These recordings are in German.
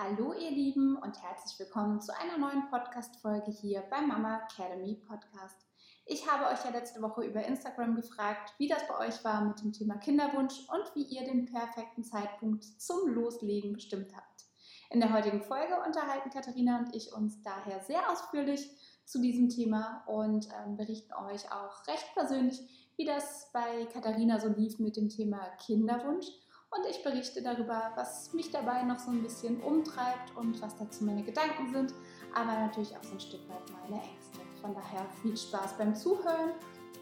Hallo ihr Lieben und herzlich willkommen zu einer neuen Podcast-Folge hier beim Mama Academy Podcast. Ich habe euch ja letzte Woche über Instagram gefragt, wie das bei euch war mit dem Thema Kinderwunsch und wie ihr den perfekten Zeitpunkt zum Loslegen bestimmt habt. In der heutigen Folge unterhalten Katharina und ich uns daher sehr ausführlich zu diesem Thema und ähm, berichten euch auch recht persönlich, wie das bei Katharina so lief mit dem Thema Kinderwunsch und ich berichte darüber, was mich dabei noch so ein bisschen umtreibt und was dazu meine Gedanken sind, aber natürlich auch so ein Stück weit meine Ängste. Von daher viel Spaß beim Zuhören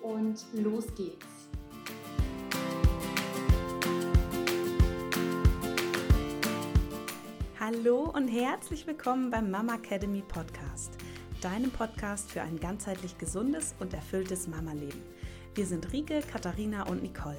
und los geht's. Hallo und herzlich willkommen beim Mama Academy Podcast, deinem Podcast für ein ganzheitlich gesundes und erfülltes Mama-Leben. Wir sind Rike, Katharina und Nicole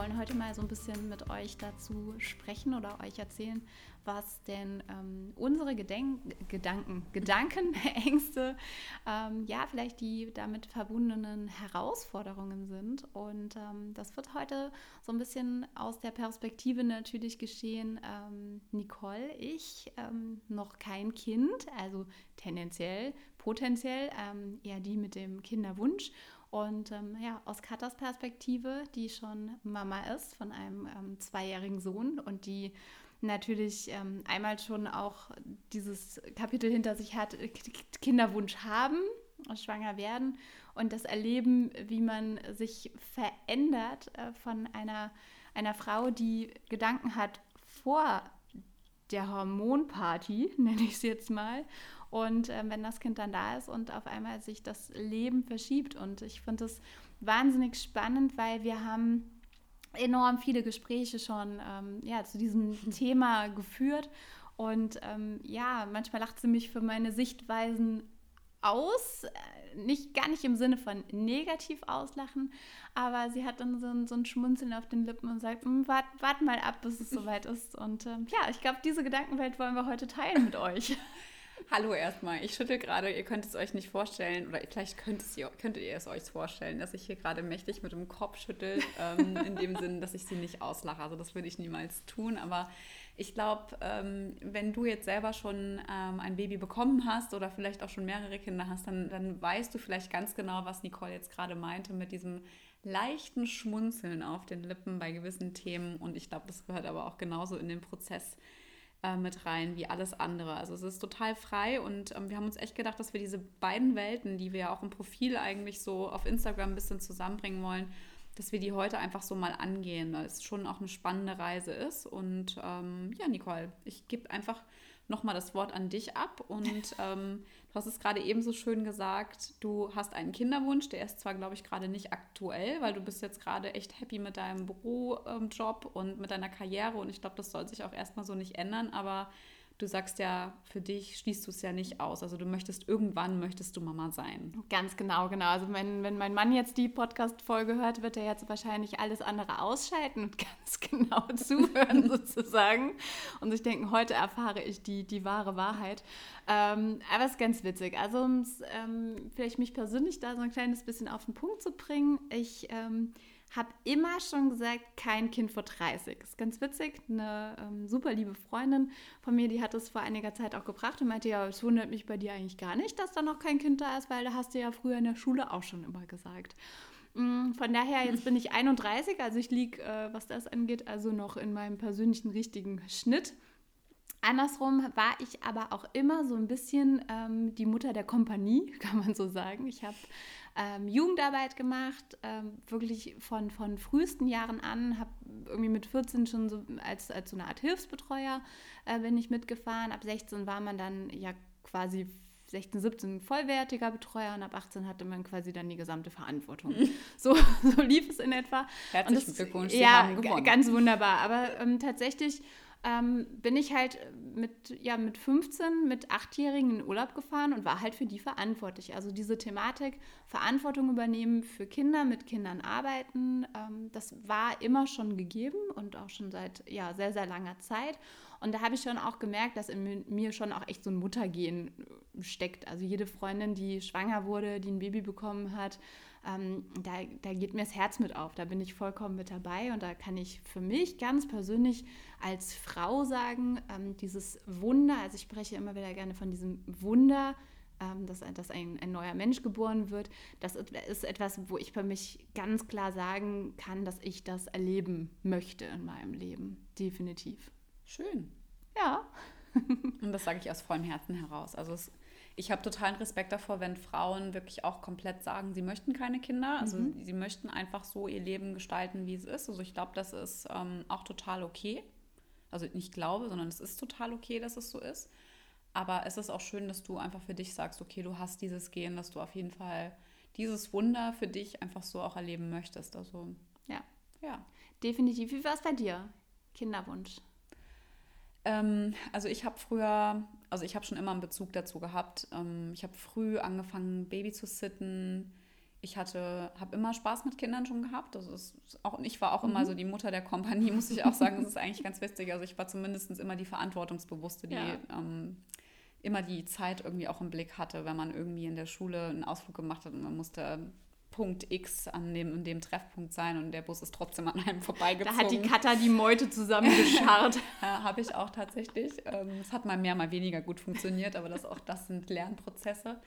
Wollen heute mal so ein bisschen mit euch dazu sprechen oder euch erzählen, was denn ähm, unsere Gedenk Gedanken, Gedanken, Ängste, ähm, ja, vielleicht die damit verbundenen Herausforderungen sind. Und ähm, das wird heute so ein bisschen aus der Perspektive natürlich geschehen. Ähm, Nicole, ich, ähm, noch kein Kind, also tendenziell, potenziell ähm, eher die mit dem Kinderwunsch. Und ähm, ja, aus Katas Perspektive, die schon Mama ist von einem ähm, zweijährigen Sohn und die natürlich ähm, einmal schon auch dieses Kapitel hinter sich hat, Kinderwunsch haben, schwanger werden und das Erleben, wie man sich verändert äh, von einer, einer Frau, die Gedanken hat vor der Hormonparty, nenne ich es jetzt mal, und äh, wenn das Kind dann da ist und auf einmal sich das Leben verschiebt. Und ich finde das wahnsinnig spannend, weil wir haben enorm viele Gespräche schon ähm, ja, zu diesem Thema geführt. Und ähm, ja, manchmal lacht sie mich für meine Sichtweisen aus, äh, nicht gar nicht im Sinne von negativ auslachen, aber sie hat dann so ein, so ein Schmunzeln auf den Lippen und sagt, hm, wart, wart mal ab, bis es soweit ist. Und ähm, ja, ich glaube, diese Gedankenwelt wollen wir heute teilen mit euch. Hallo erstmal. Ich schüttel gerade, ihr könnt es euch nicht vorstellen, oder vielleicht könnt, es, könntet ihr es euch vorstellen, dass ich hier gerade mächtig mit dem Kopf schüttel, ähm, in dem Sinn, dass ich sie nicht auslache. Also das würde ich niemals tun, aber ich glaube, ähm, wenn du jetzt selber schon ähm, ein Baby bekommen hast oder vielleicht auch schon mehrere Kinder hast, dann, dann weißt du vielleicht ganz genau, was Nicole jetzt gerade meinte mit diesem leichten Schmunzeln auf den Lippen bei gewissen Themen. Und ich glaube, das gehört aber auch genauso in den Prozess äh, mit rein wie alles andere. Also es ist total frei und ähm, wir haben uns echt gedacht, dass wir diese beiden Welten, die wir ja auch im Profil eigentlich so auf Instagram ein bisschen zusammenbringen wollen, dass wir die heute einfach so mal angehen, weil es schon auch eine spannende Reise ist. Und ähm, ja, Nicole, ich gebe einfach nochmal das Wort an dich ab. Und ähm, du hast es gerade eben so schön gesagt, du hast einen Kinderwunsch, der ist zwar, glaube ich, gerade nicht aktuell, weil du bist jetzt gerade echt happy mit deinem Bürojob ähm, und mit deiner Karriere. Und ich glaube, das soll sich auch erstmal so nicht ändern, aber du sagst ja, für dich schließt du es ja nicht aus. Also du möchtest irgendwann möchtest du Mama sein. Ganz genau, genau. Also wenn, wenn mein Mann jetzt die Podcast-Folge hört, wird er jetzt wahrscheinlich alles andere ausschalten und ganz genau zuhören sozusagen. Und sich denken, heute erfahre ich die, die wahre Wahrheit. Ähm, aber es ist ganz witzig. Also um ähm, vielleicht mich persönlich da so ein kleines bisschen auf den Punkt zu bringen, ich ähm, habe immer schon gesagt, kein Kind vor 30. Das ist ganz witzig. Eine ähm, super liebe Freundin von mir, die hat es vor einiger Zeit auch gebracht und meinte, ja, es wundert mich bei dir eigentlich gar nicht, dass da noch kein Kind da ist, weil da hast du ja früher in der Schule auch schon immer gesagt. Mm, von daher, jetzt bin ich 31, also ich liege, äh, was das angeht, also noch in meinem persönlichen richtigen Schnitt. Andersrum war ich aber auch immer so ein bisschen ähm, die Mutter der Kompanie, kann man so sagen. Ich habe ähm, Jugendarbeit gemacht, ähm, wirklich von, von frühesten Jahren an, habe irgendwie mit 14 schon so als, als so eine Art Hilfsbetreuer äh, bin ich mitgefahren. Ab 16 war man dann ja quasi 16, 17 vollwertiger Betreuer und ab 18 hatte man quasi dann die gesamte Verantwortung. so, so lief es in etwa. Herzlichen Glückwunsch, ja, haben gewonnen. ganz wunderbar. Aber ähm, tatsächlich ähm, bin ich halt mit, ja, mit 15, mit Achtjährigen in Urlaub gefahren und war halt für die verantwortlich. Also diese Thematik, Verantwortung übernehmen für Kinder, mit Kindern arbeiten, ähm, das war immer schon gegeben und auch schon seit ja, sehr, sehr langer Zeit. Und da habe ich schon auch gemerkt, dass in mir schon auch echt so ein Muttergehen steckt. Also jede Freundin, die schwanger wurde, die ein Baby bekommen hat, ähm, da, da geht mir das Herz mit auf. Da bin ich vollkommen mit dabei und da kann ich für mich ganz persönlich als Frau sagen, ähm, dieses Wunder, also ich spreche immer wieder gerne von diesem Wunder, ähm, dass, dass ein, ein neuer Mensch geboren wird, das ist etwas, wo ich für mich ganz klar sagen kann, dass ich das erleben möchte in meinem Leben. Definitiv. Schön. Ja. Und das sage ich aus vollem Herzen heraus. Also es ich habe totalen Respekt davor, wenn Frauen wirklich auch komplett sagen, sie möchten keine Kinder. Also mhm. sie möchten einfach so ihr Leben gestalten, wie es ist. Also ich glaube, das ist ähm, auch total okay. Also nicht glaube, sondern es ist total okay, dass es so ist. Aber es ist auch schön, dass du einfach für dich sagst, okay, du hast dieses Gehen, dass du auf jeden Fall dieses Wunder für dich einfach so auch erleben möchtest. Also ja. Ja. Definitiv. Wie war es bei dir? Kinderwunsch? Ähm, also ich habe früher, also ich habe schon immer einen Bezug dazu gehabt. Ähm, ich habe früh angefangen, Baby zu sitten. Ich hatte, habe immer Spaß mit Kindern schon gehabt. Das ist auch, ich war auch mhm. immer so die Mutter der Kompanie, muss ich auch sagen. Das ist eigentlich ganz witzig. Also ich war zumindest immer die Verantwortungsbewusste, die ja. ähm, immer die Zeit irgendwie auch im Blick hatte, wenn man irgendwie in der Schule einen Ausflug gemacht hat und man musste Punkt X an dem, an dem Treffpunkt sein und der Bus ist trotzdem an einem vorbeigezogen. Da hat die Katha die Meute zusammengescharrt. ja, Habe ich auch tatsächlich. Ähm, es hat mal mehr, mal weniger gut funktioniert, aber das, auch das sind Lernprozesse.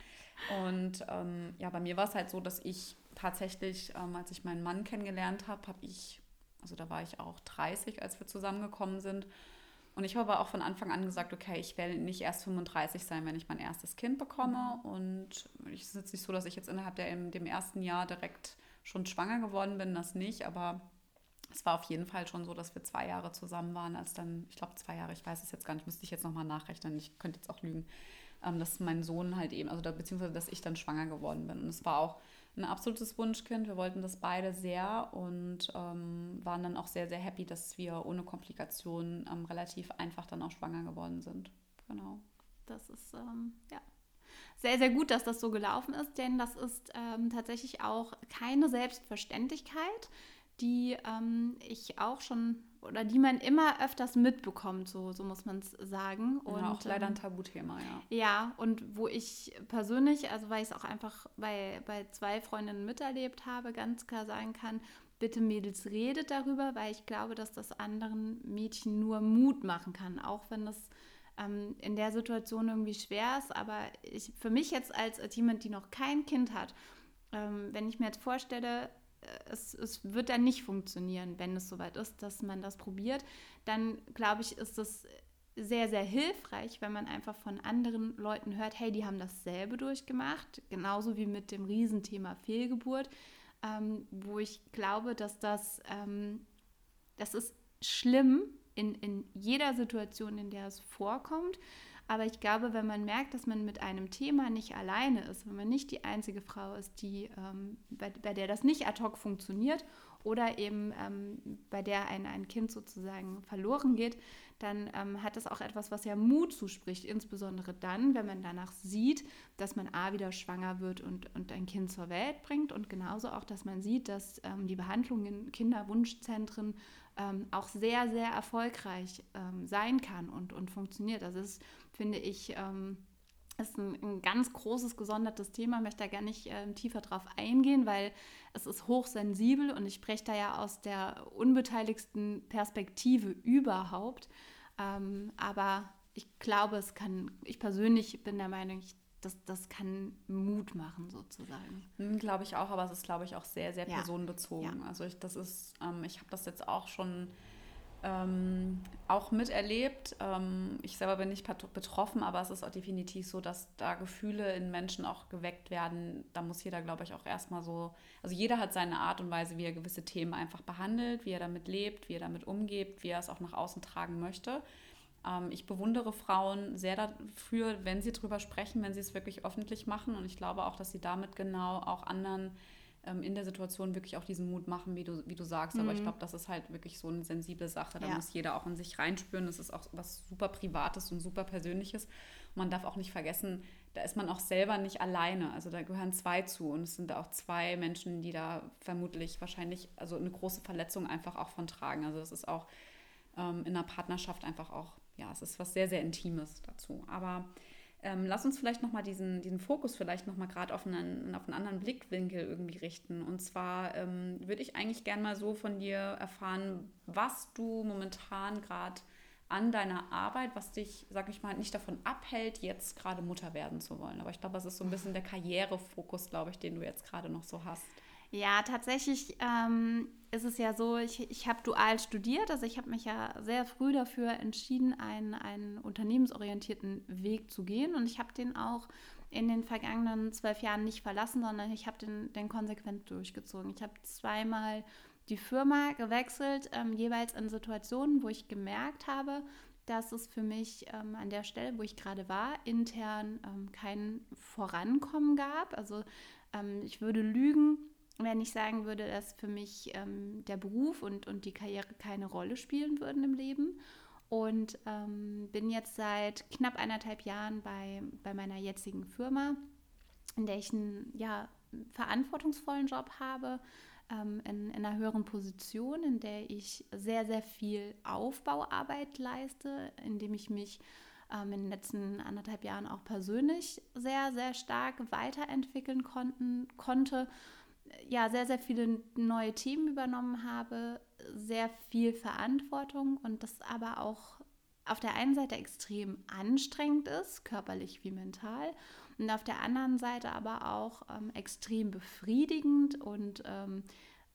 Und ähm, ja, bei mir war es halt so, dass ich tatsächlich, ähm, als ich meinen Mann kennengelernt habe, habe ich, also da war ich auch 30, als wir zusammengekommen sind, und ich habe aber auch von Anfang an gesagt, okay, ich werde nicht erst 35 sein, wenn ich mein erstes Kind bekomme. Mhm. Und es ist jetzt nicht so, dass ich jetzt innerhalb der, dem ersten Jahr direkt schon schwanger geworden bin, das nicht. Aber es war auf jeden Fall schon so, dass wir zwei Jahre zusammen waren, als dann, ich glaube zwei Jahre, ich weiß es jetzt gar nicht, müsste ich jetzt nochmal nachrechnen, ich könnte jetzt auch lügen, ähm, dass mein Sohn halt eben, also da, beziehungsweise dass ich dann schwanger geworden bin. Und es war auch ein absolutes Wunschkind. Wir wollten das beide sehr und ähm, waren dann auch sehr, sehr happy, dass wir ohne Komplikationen ähm, relativ einfach dann auch schwanger geworden sind. Genau. Das ist ähm, ja sehr, sehr gut, dass das so gelaufen ist, denn das ist ähm, tatsächlich auch keine Selbstverständlichkeit, die ähm, ich auch schon oder die man immer öfters mitbekommt, so, so muss man es sagen. Und ja, auch leider ein ähm, Tabuthema, ja. Ja, und wo ich persönlich, also weil ich es auch einfach bei, bei zwei Freundinnen miterlebt habe, ganz klar sagen kann, bitte Mädels, redet darüber, weil ich glaube, dass das anderen Mädchen nur Mut machen kann, auch wenn das ähm, in der Situation irgendwie schwer ist. Aber ich, für mich jetzt als, als jemand, die noch kein Kind hat, ähm, wenn ich mir jetzt vorstelle, es, es wird dann nicht funktionieren, wenn es soweit ist, dass man das probiert. Dann glaube ich, ist es sehr, sehr hilfreich, wenn man einfach von anderen Leuten hört, hey, die haben dasselbe durchgemacht, genauso wie mit dem Riesenthema Fehlgeburt, ähm, wo ich glaube, dass das, ähm, das ist schlimm in, in jeder Situation, in der es vorkommt. Aber ich glaube, wenn man merkt, dass man mit einem Thema nicht alleine ist, wenn man nicht die einzige Frau ist, die, ähm, bei, bei, der das nicht ad hoc funktioniert oder eben ähm, bei der ein, ein Kind sozusagen verloren geht, dann ähm, hat das auch etwas, was ja Mut zuspricht, insbesondere dann, wenn man danach sieht, dass man A wieder schwanger wird und, und ein Kind zur Welt bringt und genauso auch, dass man sieht, dass ähm, die Behandlung in Kinderwunschzentren ähm, auch sehr, sehr erfolgreich ähm, sein kann und, und funktioniert. Also es finde ich, ähm, ist ein, ein, ganz großes, gesondertes Thema. Ich möchte da gar nicht äh, tiefer drauf eingehen, weil es ist hochsensibel und ich spreche da ja aus der unbeteiligsten Perspektive überhaupt. Ähm, aber ich glaube, es kann, ich persönlich bin der Meinung, ich, das, das kann Mut machen sozusagen. Hm, glaube ich auch, aber es ist, glaube ich, auch sehr, sehr ja. personenbezogen. Ja. Also ich, das ist, ähm, ich habe das jetzt auch schon ähm, auch miterlebt. Ähm, ich selber bin nicht betroffen, aber es ist auch definitiv so, dass da Gefühle in Menschen auch geweckt werden. Da muss jeder, glaube ich, auch erstmal so, also jeder hat seine Art und Weise, wie er gewisse Themen einfach behandelt, wie er damit lebt, wie er damit umgeht, wie er es auch nach außen tragen möchte. Ähm, ich bewundere Frauen sehr dafür, wenn sie darüber sprechen, wenn sie es wirklich öffentlich machen. Und ich glaube auch, dass sie damit genau auch anderen ähm, in der Situation wirklich auch diesen Mut machen, wie du, wie du sagst. Aber ich Mhm. glaube, das ist halt wirklich so eine sensible Sache. Da Ja. muss jeder auch in sich reinspüren. Das ist auch was super Privates und super Persönliches. Und man darf auch nicht vergessen, da ist man auch selber nicht alleine. Also da gehören zwei zu. Und es sind auch zwei Menschen, die da vermutlich wahrscheinlich also eine große Verletzung einfach auch von tragen. Also das ist auch ähm, in einer Partnerschaft einfach auch, ja, es ist was sehr, sehr Intimes dazu. Aber ähm, lass uns vielleicht nochmal diesen, diesen Fokus vielleicht nochmal gerade auf einen, auf einen anderen Blickwinkel irgendwie richten. Und zwar ähm, würde ich eigentlich gern mal so von dir erfahren, was du momentan gerade an deiner Arbeit, was dich, sag ich mal, nicht davon abhält, jetzt gerade Mutter werden zu wollen. Aber ich glaube, das ist so ein bisschen der Karrierefokus, glaube ich, den du jetzt gerade noch so hast. Ja, tatsächlich ähm, ist es ja so, ich, ich habe dual studiert, also ich habe mich ja sehr früh dafür entschieden, einen, einen unternehmensorientierten Weg zu gehen und ich habe den auch in den vergangenen zwölf Jahren nicht verlassen, sondern ich habe den, den konsequent durchgezogen. Ich habe zweimal die Firma gewechselt, ähm, jeweils in Situationen, wo ich gemerkt habe, dass es für mich ähm, an der Stelle, wo ich gerade war, intern ähm, kein Vorankommen gab. Also ähm, ich würde lügen, wenn ich sagen würde, dass für mich ähm, der Beruf und, und die Karriere keine Rolle spielen würden im Leben. Und ähm, bin jetzt seit knapp eineinhalb Jahren bei, bei meiner jetzigen Firma, in der ich einen ja, verantwortungsvollen Job habe, ähm, in, in einer höheren Position, in der ich sehr, sehr viel Aufbauarbeit leiste, indem ich mich ähm, in den letzten anderthalb Jahren auch persönlich sehr, sehr stark weiterentwickeln konnten, konnte ja, sehr, sehr viele neue Themen übernommen habe, sehr viel Verantwortung und das aber auch auf der einen Seite extrem anstrengend ist, körperlich wie mental, und auf der anderen Seite aber auch ähm, extrem befriedigend und ähm,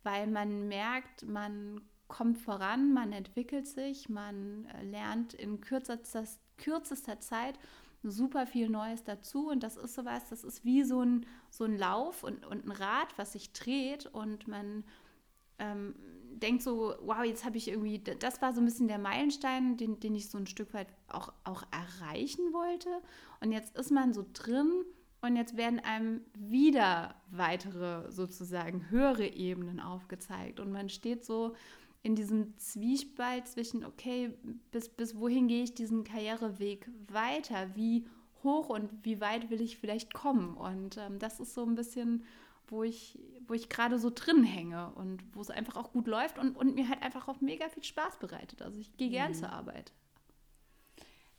weil man merkt, man kommt voran, man entwickelt sich, man äh, lernt in kürzester, kürzester Zeit super viel Neues dazu. Und das ist sowas, das ist wie so ein, so ein Lauf und, und ein Rad, was sich dreht. Und man ähm, denkt so, wow, jetzt habe ich irgendwie, das war so ein bisschen der Meilenstein, den, den ich so ein Stück weit auch, auch erreichen wollte. Und jetzt ist man so drin und jetzt werden einem wieder weitere sozusagen höhere Ebenen aufgezeigt. Und man steht so in diesem Zwiespalt zwischen, okay, bis, bis wohin gehe ich diesen Karriereweg weiter? Wie hoch und wie weit will ich vielleicht kommen? Und ähm, das ist so ein bisschen, wo ich, wo ich gerade so drin hänge und wo es einfach auch gut läuft und, und mir halt einfach auch mega viel Spaß bereitet. Also ich gehe gern Mhm. zur Arbeit.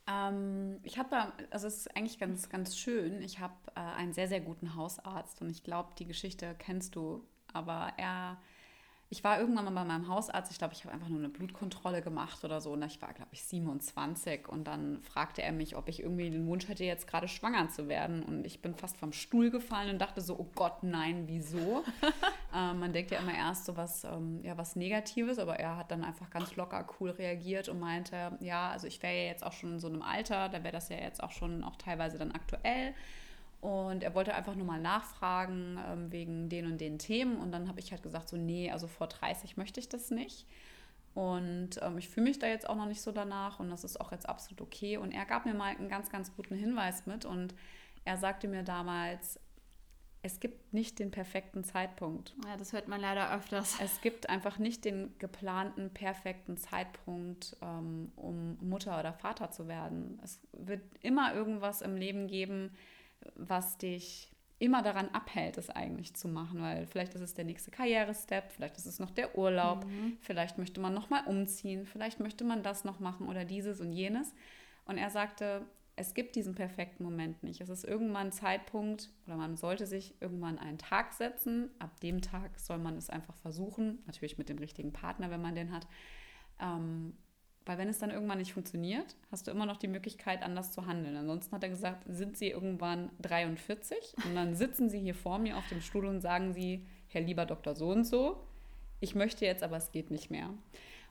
Ähm, ich habe da, also es ist eigentlich ganz, ganz schön. Ich habe äh, einen sehr, sehr guten Hausarzt und ich glaube, die Geschichte kennst du. Aber er, ich war irgendwann mal bei meinem Hausarzt. Ich glaube, ich habe einfach nur eine Blutkontrolle gemacht oder so. Und ich war, glaube ich, 27. Und dann fragte er mich, ob ich irgendwie den Wunsch hätte, jetzt gerade schwanger zu werden. Und ich bin fast vom Stuhl gefallen und dachte so, oh Gott, nein, wieso? ähm, man denkt ja immer erst so was, ähm, ja, was Negatives, aber er hat dann einfach ganz locker, cool reagiert und meinte, ja, also ich wäre ja jetzt auch schon in so einem Alter, da wäre das ja jetzt auch schon auch teilweise dann aktuell. Und er wollte einfach nur mal nachfragen ähm, wegen den und den Themen. Und dann habe ich halt gesagt, so, nee, also vor 30 möchte ich das nicht. Und ähm, ich fühle mich da jetzt auch noch nicht so danach und das ist auch jetzt absolut okay. Und er gab mir mal einen ganz, ganz guten Hinweis mit und er sagte mir damals, es gibt nicht den perfekten Zeitpunkt. Ja, das hört man leider öfters. Es gibt einfach nicht den geplanten, perfekten Zeitpunkt, ähm, um Mutter oder Vater zu werden. Es wird immer irgendwas im Leben geben, was dich immer daran abhält, es eigentlich zu machen, weil vielleicht ist es der nächste Karrierestep, vielleicht ist es noch der Urlaub, vielleicht möchte man noch mal umziehen, vielleicht möchte man das noch machen oder dieses und jenes. Und er sagte, es gibt diesen perfekten Moment nicht. Es ist irgendwann ein Zeitpunkt oder man sollte sich irgendwann einen Tag setzen. Ab dem Tag soll man es einfach versuchen, natürlich mit dem richtigen Partner, wenn man den hat. Ähm, weil wenn es dann irgendwann nicht funktioniert, hast du immer noch die Möglichkeit, anders zu handeln. Ansonsten hat er gesagt, sind sie irgendwann 43 und dann sitzen sie hier vor mir auf dem Stuhl und sagen sie, Herr lieber Dr. So und so, ich möchte jetzt, aber es geht nicht mehr.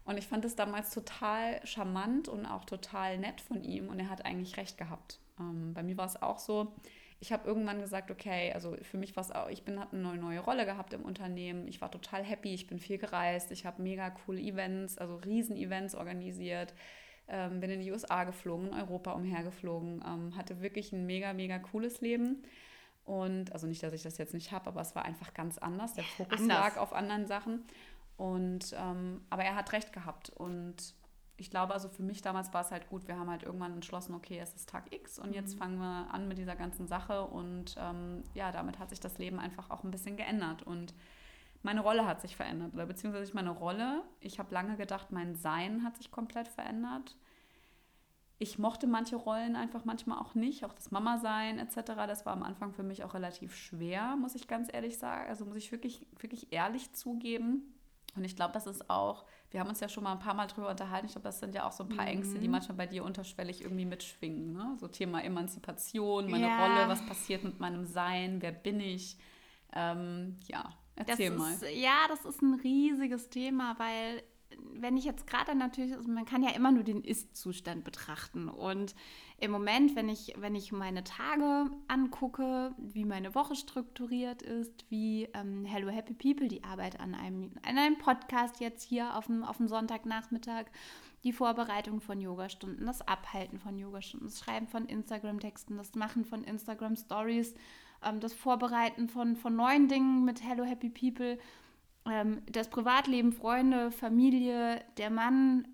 Und ich fand es damals total charmant und auch total nett von ihm und er hat eigentlich recht gehabt. Ähm, bei mir war es auch so, ich habe irgendwann gesagt, okay, also für mich war es auch, ich bin habe eine neue, neue Rolle gehabt im Unternehmen. Ich war total happy, ich bin viel gereist, ich habe mega coole Events, also Riesen-Events organisiert, ähm, bin in die USA geflogen, in Europa umhergeflogen, ähm, hatte wirklich ein mega, mega cooles Leben. Und also nicht, dass ich das jetzt nicht habe, aber es war einfach ganz anders. Der Fokus Anders. lag auf anderen Sachen. Und ähm, aber er hat recht gehabt. Und ich glaube, also für mich damals war es halt gut. Wir haben halt irgendwann entschlossen, okay, es ist Tag X und jetzt Mhm. fangen wir an mit dieser ganzen Sache. Und ähm, ja, damit hat sich das Leben einfach auch ein bisschen geändert. Und meine Rolle hat sich verändert. Oder beziehungsweise meine Rolle. Ich habe lange gedacht, mein Sein hat sich komplett verändert. Ich mochte manche Rollen einfach manchmal auch nicht, auch das Mama-Sein etc. Das war am Anfang für mich auch relativ schwer, muss ich ganz ehrlich sagen. Also muss ich wirklich, wirklich ehrlich zugeben. Und ich glaube, das ist auch, wir haben uns ja schon mal ein paar Mal drüber unterhalten, ich glaube, das sind ja auch so ein paar Ängste, die manchmal bei dir unterschwellig irgendwie mitschwingen. Ne? So Thema Emanzipation, meine Ja. Rolle, was passiert mit meinem Sein, wer bin ich? Ähm, ja, Das erzähl mal. ist, ja, das ist ein riesiges Thema, weil wenn ich jetzt gerade natürlich, also man kann ja immer nur den Ist-Zustand betrachten. Und im Moment, wenn ich, wenn ich meine Tage angucke, wie meine Woche strukturiert ist, wie ähm, Hello Happy People, die Arbeit an einem, an einem Podcast jetzt hier auf dem, auf dem Sonntagnachmittag, die Vorbereitung von Yogastunden, das Abhalten von Yogastunden, das Schreiben von Instagram-Texten, das Machen von Instagram-Stories, ähm, das Vorbereiten von, von neuen Dingen mit Hello Happy People, ähm, das Privatleben, Freunde, Familie, der Mann,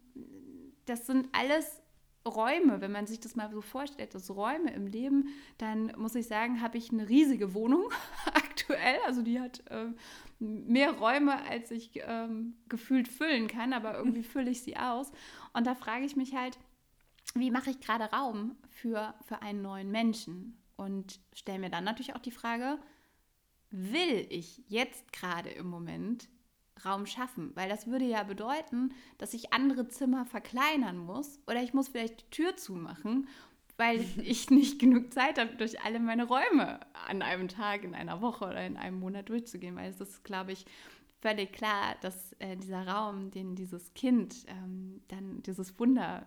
das sind alles Räume, wenn man sich das mal so vorstellt, das Räume im Leben, dann muss ich sagen, habe ich eine riesige Wohnung aktuell. Also die hat ähm, mehr Räume, als ich ähm, gefühlt füllen kann, aber irgendwie fülle ich sie aus. Und da frage ich mich halt, wie mache ich gerade Raum für, für einen neuen Menschen? Und stelle mir dann natürlich auch die Frage, will ich jetzt gerade im Moment Raum schaffen? Weil das würde ja bedeuten, dass ich andere Zimmer verkleinern muss oder ich muss vielleicht die Tür zumachen, weil ich nicht genug Zeit habe, durch alle meine Räume an einem Tag, in einer Woche oder in einem Monat durchzugehen. Weil es ist, glaube ich, völlig klar, dass äh, dieser Raum, den dieses Kind ähm, dann, dieses Wunder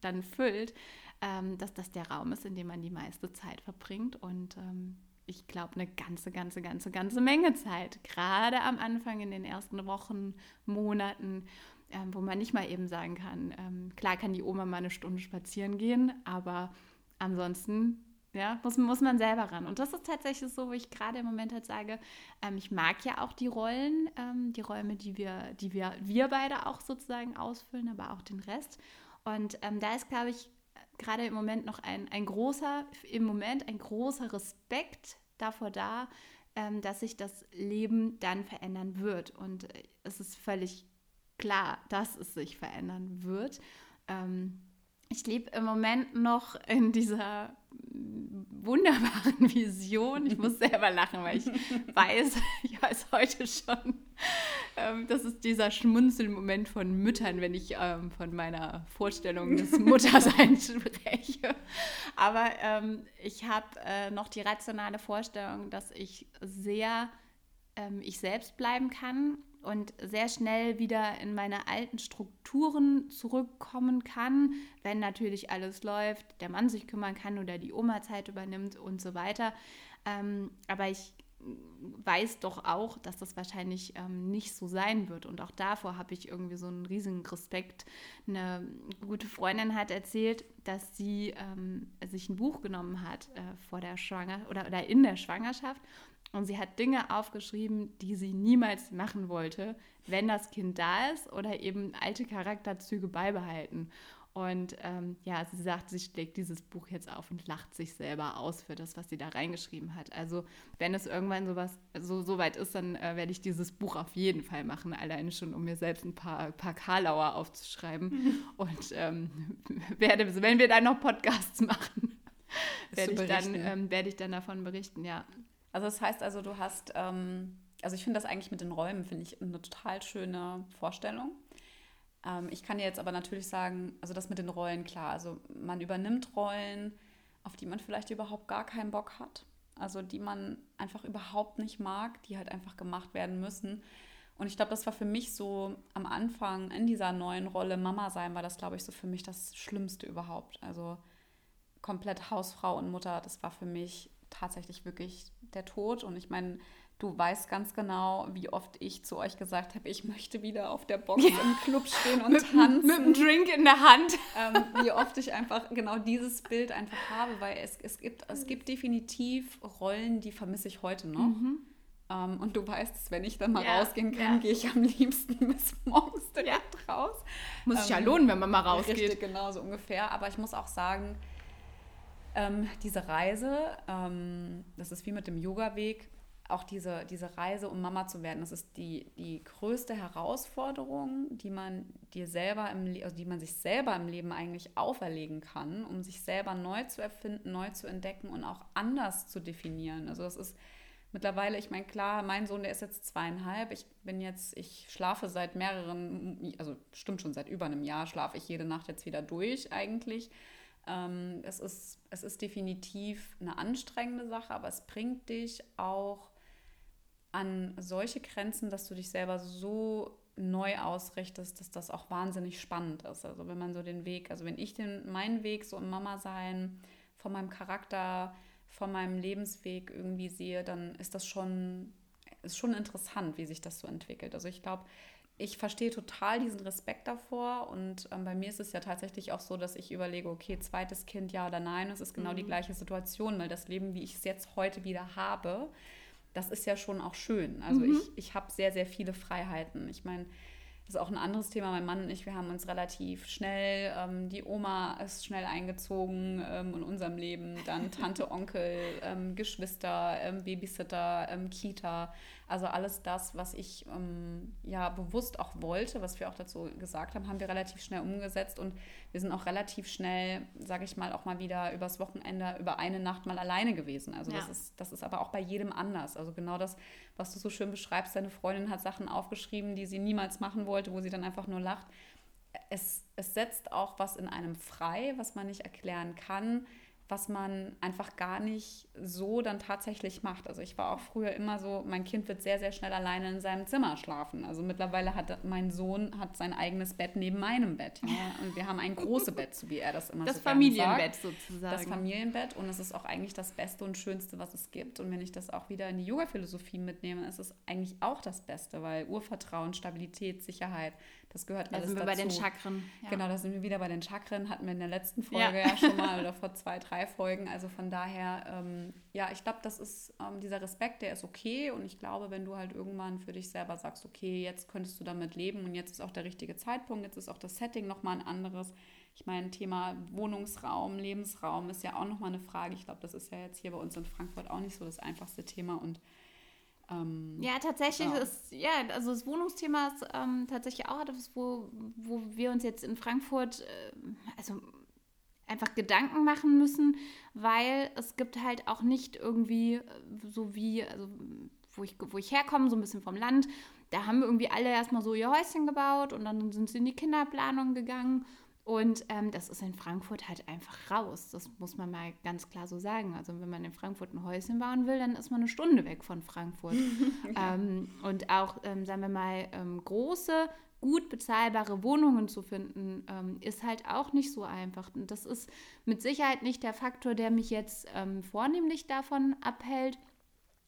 dann füllt, ähm, dass das der Raum ist, in dem man die meiste Zeit verbringt. Und ähm, ich glaube, eine ganze, ganze, ganze, ganze Menge Zeit. Gerade am Anfang in den ersten Wochen, Monaten, ähm, wo man nicht mal eben sagen kann, ähm, klar kann die Oma mal eine Stunde spazieren gehen, aber ansonsten ja, muss, muss man selber ran. Und das ist tatsächlich so, wo ich gerade im Moment halt sage, ähm, ich mag ja auch die Rollen, ähm, die Räume, die wir, die wir, wir beide auch sozusagen ausfüllen, aber auch den Rest. Und ähm, da ist, glaube ich, gerade im Moment noch ein, ein großer, im Moment ein großer Respekt davor da, ähm, dass sich das Leben dann verändern wird. Und äh, es ist völlig klar, dass es sich verändern wird. Ähm, ich lebe im Moment noch in dieser wunderbaren Vision. Ich muss selber lachen, weil ich weiß, ich weiß heute schon, ähm, das ist dieser Schmunzelmoment von Müttern, wenn ich ähm, von meiner Vorstellung des Mutterseins spreche. Aber ähm, ich habe äh, noch die rationale Vorstellung, dass ich sehr ähm, ich selbst bleiben kann und sehr schnell wieder in meine alten Strukturen zurückkommen kann, wenn natürlich alles läuft, der Mann sich kümmern kann oder die Oma Zeit übernimmt und so weiter. Ähm, aber ich weiß doch auch, dass das wahrscheinlich ähm, nicht so sein wird. Und auch davor habe ich irgendwie so einen riesigen Respekt. Eine gute Freundin hat erzählt, dass sie ähm, sich ein Buch genommen hat äh, vor der Schwanger oder, oder in der Schwangerschaft und sie hat Dinge aufgeschrieben, die sie niemals machen wollte, wenn das Kind da ist oder eben alte Charakterzüge beibehalten. Und ähm, ja, sie sagt, sie schlägt dieses Buch jetzt auf und lacht sich selber aus für das, was sie da reingeschrieben hat. Also wenn es irgendwann sowas so, so weit ist, dann äh, werde ich dieses Buch auf jeden Fall machen, alleine schon, um mir selbst ein paar, paar Karlauer aufzuschreiben. Und ähm, werde, wenn wir dann noch Podcasts machen, werde ich, dann, ähm, werde ich dann davon berichten, ja. Also das heißt also, du hast, ähm, also ich finde das eigentlich mit den Räumen, finde ich eine total schöne Vorstellung. Ähm, ich kann dir jetzt aber natürlich sagen, also das mit den Rollen, klar, also man übernimmt Rollen, auf die man vielleicht überhaupt gar keinen Bock hat. Also die man einfach überhaupt nicht mag, die halt einfach gemacht werden müssen. Und ich glaube, das war für mich so am Anfang in dieser neuen Rolle Mama sein, war das, glaube ich, so für mich das Schlimmste überhaupt. Also komplett Hausfrau und Mutter, das war für mich tatsächlich wirklich der Tod. Und ich meine, Du weißt ganz genau, wie oft ich zu euch gesagt habe, ich möchte wieder auf der Box ja. im Club stehen und mit, tanzen. Mit einem Drink in der Hand. Ähm, wie oft ich einfach genau dieses Bild einfach habe, weil es, es, gibt, es gibt definitiv Rollen, die vermisse ich heute noch. Mhm. Ähm, und du weißt, wenn ich dann mal ja, rausgehen kann, ja. gehe ich am liebsten bis morgens direkt ja. raus. Muss sich ja ähm, lohnen, wenn man mal rausgeht. Richtig, genau so ungefähr. Aber ich muss auch sagen, ähm, diese Reise, ähm, das ist wie mit dem Yoga-Weg, auch diese, diese Reise, um Mama zu werden, das ist die, die größte Herausforderung, die man dir selber im also die man sich selber im Leben eigentlich auferlegen kann, um sich selber neu zu erfinden, neu zu entdecken und auch anders zu definieren. Also das ist mittlerweile, ich meine, klar, mein Sohn, der ist jetzt zweieinhalb. Ich bin jetzt, ich schlafe seit mehreren, also stimmt schon, seit über einem Jahr schlafe ich jede Nacht jetzt wieder durch eigentlich. Ähm, es, ist, es ist definitiv eine anstrengende Sache, aber es bringt dich auch an solche Grenzen, dass du dich selber so neu ausrichtest, dass das auch wahnsinnig spannend ist. Also wenn man so den Weg, also wenn ich den, meinen Weg so im Mama sein, von meinem Charakter, von meinem Lebensweg irgendwie sehe, dann ist das schon, ist schon interessant, wie sich das so entwickelt. Also ich glaube, ich verstehe total diesen Respekt davor und ähm, bei mir ist es ja tatsächlich auch so, dass ich überlege, okay, zweites Kind, ja oder nein, es ist genau mhm. die gleiche Situation, weil das Leben, wie ich es jetzt heute wieder habe, das ist ja schon auch schön. Also mhm. ich, ich habe sehr, sehr viele Freiheiten. Ich meine, das ist auch ein anderes Thema. Mein Mann und ich, wir haben uns relativ schnell, ähm, die Oma ist schnell eingezogen ähm, in unserem Leben, dann Tante, Onkel, ähm, Geschwister, ähm, Babysitter, ähm, Kita. Also alles das, was ich ähm, ja bewusst auch wollte, was wir auch dazu gesagt haben, haben wir relativ schnell umgesetzt und wir sind auch relativ schnell, sage ich mal, auch mal wieder übers Wochenende über eine Nacht mal alleine gewesen. Also ja. das ist das ist aber auch bei jedem anders. Also genau das, was du so schön beschreibst, deine Freundin hat Sachen aufgeschrieben, die sie niemals machen wollte, wo sie dann einfach nur lacht. Es, es setzt auch was in einem frei, was man nicht erklären kann was man einfach gar nicht so dann tatsächlich macht. Also ich war auch früher immer so, mein Kind wird sehr, sehr schnell alleine in seinem Zimmer schlafen. Also mittlerweile hat mein Sohn hat sein eigenes Bett neben meinem Bett. Ja? Und wir haben ein großes Bett, so wie er das immer das so Familienbett sagt. sozusagen. Das Familienbett und es ist auch eigentlich das Beste und Schönste, was es gibt. Und wenn ich das auch wieder in die Yoga-Philosophie mitnehme, ist es eigentlich auch das Beste, weil Urvertrauen, Stabilität, Sicherheit, das gehört da alles sind wir dazu. bei den Chakren. Ja. Genau, da sind wir wieder bei den Chakren. Hatten wir in der letzten Folge ja, ja schon mal oder vor zwei, drei Folgen. Also von daher, ähm, ja, ich glaube, das ist ähm, dieser Respekt, der ist okay. Und ich glaube, wenn du halt irgendwann für dich selber sagst, okay, jetzt könntest du damit leben und jetzt ist auch der richtige Zeitpunkt, jetzt ist auch das Setting nochmal ein anderes. Ich meine, Thema Wohnungsraum, Lebensraum ist ja auch nochmal eine Frage. Ich glaube, das ist ja jetzt hier bei uns in Frankfurt auch nicht so das einfachste Thema. Und ähm, ja, tatsächlich ja. ist, ja, also das Wohnungsthema ist ähm, tatsächlich auch etwas, wo, wo wir uns jetzt in Frankfurt, äh, also einfach Gedanken machen müssen, weil es gibt halt auch nicht irgendwie äh, so wie, also wo ich, wo ich herkomme, so ein bisschen vom Land, da haben irgendwie alle erstmal so ihr Häuschen gebaut und dann sind sie in die Kinderplanung gegangen und ähm, das ist in Frankfurt halt einfach raus. Das muss man mal ganz klar so sagen. Also wenn man in Frankfurt ein Häuschen bauen will, dann ist man eine Stunde weg von Frankfurt. ja. ähm, und auch, ähm, sagen wir mal, ähm, große, gut bezahlbare Wohnungen zu finden, ähm, ist halt auch nicht so einfach. Und das ist mit Sicherheit nicht der Faktor, der mich jetzt ähm, vornehmlich davon abhält.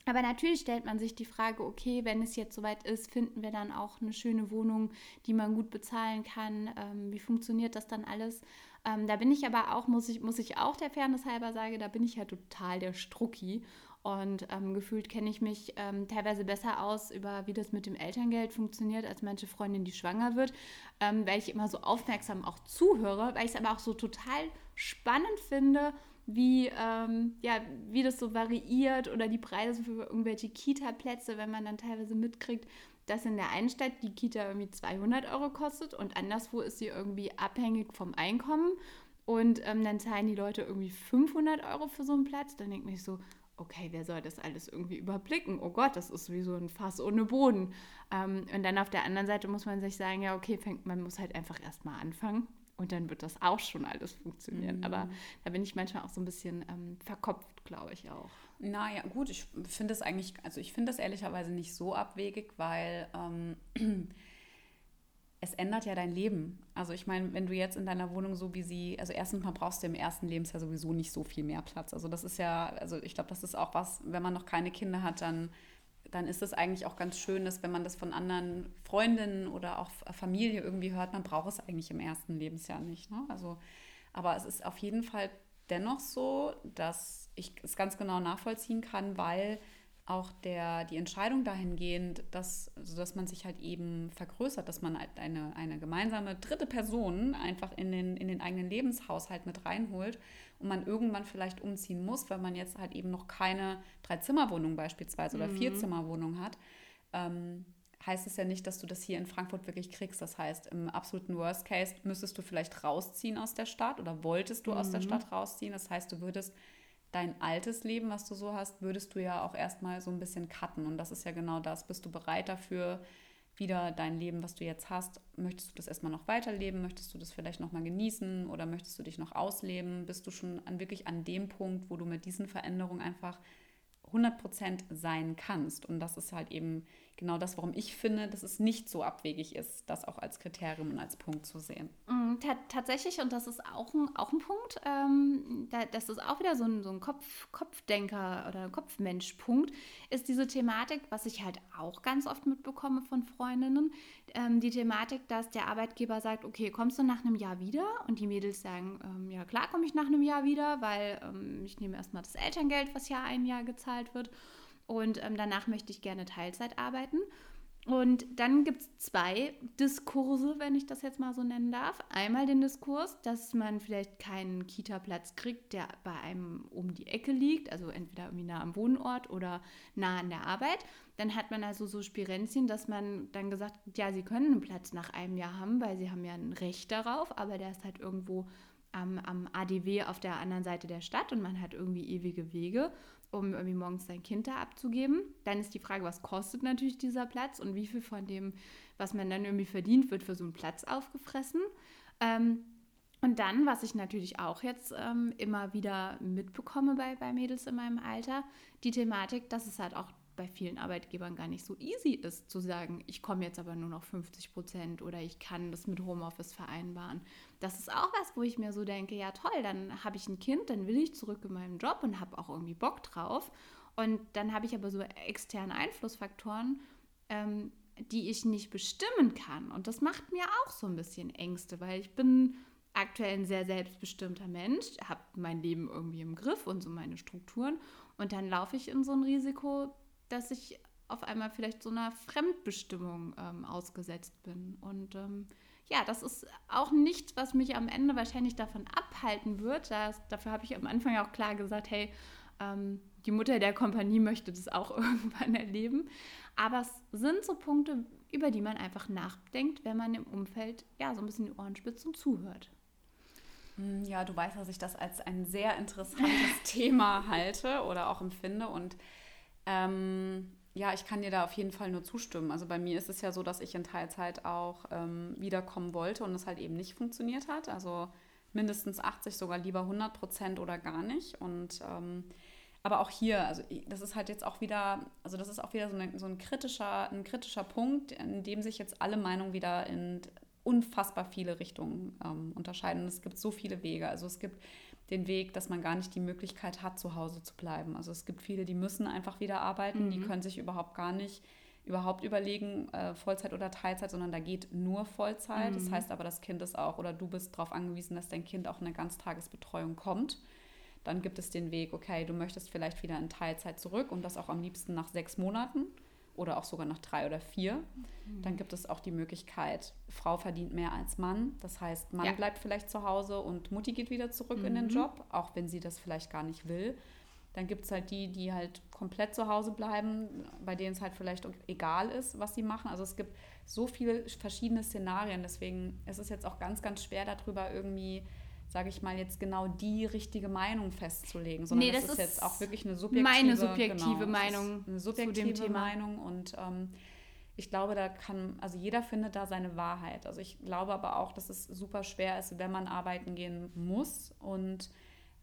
Aber natürlich stellt man sich die Frage, okay, wenn es jetzt soweit ist, finden wir dann auch eine schöne Wohnung, die man gut bezahlen kann. Ähm, wie funktioniert das dann alles? Ähm, da bin ich aber auch, muss ich, muss ich auch der Fairness halber sagen, da bin ich ja total der Strucki. Und ähm, gefühlt kenne ich mich ähm, teilweise besser aus über, wie das mit dem Elterngeld funktioniert, als manche Freundin, die schwanger wird, ähm, weil ich immer so aufmerksam auch zuhöre, weil ich es aber auch so total spannend finde, wie, ähm, ja, wie das so variiert oder die Preise für irgendwelche Kita-Plätze, wenn man dann teilweise mitkriegt, dass in der einen Stadt die Kita irgendwie 200 Euro kostet und anderswo ist sie irgendwie abhängig vom Einkommen und ähm, dann zahlen die Leute irgendwie 500 Euro für so einen Platz. Dann denke ich so, okay, wer soll das alles irgendwie überblicken? Oh Gott, das ist wie so ein Fass ohne Boden. Ähm, und dann auf der anderen Seite muss man sich sagen, ja, okay, fängt, man muss halt einfach erstmal anfangen und dann wird das auch schon alles funktionieren. Mhm. Aber da bin ich manchmal auch so ein bisschen ähm, verkopft, glaube ich auch. Naja, gut, ich finde es eigentlich, also ich finde das ehrlicherweise nicht so abwegig, weil ähm, es ändert ja dein Leben. Also ich meine, wenn du jetzt in deiner Wohnung so wie sie, also erstens mal brauchst du im ersten Lebensjahr sowieso nicht so viel mehr Platz. Also das ist ja, also ich glaube, das ist auch was, wenn man noch keine Kinder hat, dann dann ist es eigentlich auch ganz schön, dass wenn man das von anderen Freundinnen oder auch Familie irgendwie hört, man braucht es eigentlich im ersten Lebensjahr nicht. Ne? Also, aber es ist auf jeden Fall dennoch so, dass ich es ganz genau nachvollziehen kann, weil auch der, die Entscheidung dahingehend, dass, also dass man sich halt eben vergrößert, dass man halt eine, eine gemeinsame dritte Person einfach in den, in den eigenen Lebenshaushalt mit reinholt und man irgendwann vielleicht umziehen muss, weil man jetzt halt eben noch keine Dreizimmerwohnung beispielsweise oder mhm. Vierzimmerwohnung hat, ähm, heißt es ja nicht, dass du das hier in Frankfurt wirklich kriegst. Das heißt, im absoluten Worst Case müsstest du vielleicht rausziehen aus der Stadt oder wolltest du mhm. aus der mhm. Stadt rausziehen. Das heißt, du würdest dein altes Leben, was du so hast, würdest du ja auch erstmal so ein bisschen cutten. Und das ist ja genau das. Bist du bereit dafür, wieder dein Leben, was du jetzt hast, möchtest du das erstmal noch weiterleben? Möchtest du das vielleicht noch mal genießen oder möchtest du dich noch ausleben? Bist du schon an, wirklich an dem Punkt, wo du mit diesen Veränderungen einfach 100% sein kannst? Und das ist halt eben genau das, warum ich finde, dass es nicht so abwegig ist, das auch als Kriterium und als Punkt zu sehen. Mm, tatsächlich, und das ist auch ein, auch ein Punkt, ähm, da, das ist auch wieder so ein, so ein Kopf, Kopfdenker oder Kopfmensch-Punkt, ist diese Thematik, was ich halt auch ganz oft mitbekomme von Freundinnen, ähm, die Thematik, dass der Arbeitgeber sagt, okay, kommst du nach einem Jahr wieder? Und die Mädels sagen, ähm, ja klar komme ich nach einem Jahr wieder, weil ähm, ich nehme erstmal das Elterngeld, was ja ein Jahr gezahlt wird und ähm, danach möchte ich gerne Teilzeit arbeiten. Und dann gibt es zwei Diskurse, wenn ich das jetzt mal so nennen darf. Einmal den Diskurs, dass man vielleicht keinen Kita-Platz kriegt, der bei einem um die Ecke liegt, also entweder irgendwie nah am Wohnort oder nah an der Arbeit. Dann hat man also so Spirenzien, dass man dann gesagt, ja, sie können einen Platz nach einem Jahr haben, weil sie haben ja ein Recht darauf, aber der ist halt irgendwo am, am ADW auf der anderen Seite der Stadt und man hat irgendwie ewige Wege um irgendwie morgens sein Kind da abzugeben. Dann ist die Frage, was kostet natürlich dieser Platz und wie viel von dem, was man dann irgendwie verdient, wird für so einen Platz aufgefressen. Ähm, und dann, was ich natürlich auch jetzt ähm, immer wieder mitbekomme bei, bei Mädels in meinem Alter, die Thematik, dass es halt auch bei vielen Arbeitgebern gar nicht so easy ist, zu sagen, ich komme jetzt aber nur noch 50 Prozent oder ich kann das mit Homeoffice vereinbaren. Das ist auch was, wo ich mir so denke, ja toll, dann habe ich ein Kind, dann will ich zurück in meinen Job und habe auch irgendwie Bock drauf. Und dann habe ich aber so externe Einflussfaktoren, ähm, die ich nicht bestimmen kann. Und das macht mir auch so ein bisschen Ängste, weil ich bin aktuell ein sehr selbstbestimmter Mensch, habe mein Leben irgendwie im Griff und so meine Strukturen. Und dann laufe ich in so ein Risiko, dass ich auf einmal vielleicht so einer Fremdbestimmung ähm, ausgesetzt bin. Und ähm, ja, das ist auch nichts, was mich am Ende wahrscheinlich davon abhalten wird. Das, dafür habe ich am Anfang auch klar gesagt, hey, ähm, die Mutter der Kompanie möchte das auch irgendwann erleben. Aber es sind so Punkte, über die man einfach nachdenkt, wenn man im Umfeld ja so ein bisschen die Ohren spitzt und zuhört. Hm, ja, du weißt, dass ich das als ein sehr interessantes Thema halte oder auch empfinde und ähm, ja, ich kann dir da auf jeden Fall nur zustimmen. Also bei mir ist es ja so, dass ich in Teilzeit auch ähm, wiederkommen wollte und es halt eben nicht funktioniert hat. Also mindestens 80, sogar lieber 100 Prozent oder gar nicht. Und ähm, aber auch hier, also das ist halt jetzt auch wieder, also das ist auch wieder so, eine, so ein kritischer, ein kritischer Punkt, in dem sich jetzt alle Meinungen wieder in unfassbar viele Richtungen ähm, unterscheiden. Es gibt so viele Wege. Also es gibt den Weg, dass man gar nicht die Möglichkeit hat, zu Hause zu bleiben. Also es gibt viele, die müssen einfach wieder arbeiten, mhm. die können sich überhaupt gar nicht überhaupt überlegen, äh, Vollzeit oder Teilzeit, sondern da geht nur Vollzeit. Mhm. Das heißt aber, das Kind ist auch oder du bist darauf angewiesen, dass dein Kind auch in eine Ganztagesbetreuung kommt. Dann gibt es den Weg, okay, du möchtest vielleicht wieder in Teilzeit zurück und das auch am liebsten nach sechs Monaten oder auch sogar nach drei oder vier. Mhm. Dann gibt es auch die Möglichkeit, Frau verdient mehr als Mann. Das heißt, Mann ja. bleibt vielleicht zu Hause und Mutti geht wieder zurück mhm. in den mhm. Job, auch wenn sie das vielleicht gar nicht will. Dann gibt es halt die, die halt komplett zu Hause bleiben, bei denen es halt vielleicht egal ist, was sie machen. Also es gibt so viele verschiedene Szenarien. Deswegen ist es jetzt auch ganz, ganz schwer darüber irgendwie sage ich mal, jetzt genau die richtige Meinung festzulegen, sondern nee, das, das ist, jetzt auch wirklich eine subjektive, meine subjektive genau, Meinung. Eine subjektive Meinung und ähm, ich glaube, da kann, also jeder findet da seine Wahrheit. Also ich glaube aber auch, dass es super schwer ist, wenn man arbeiten gehen muss und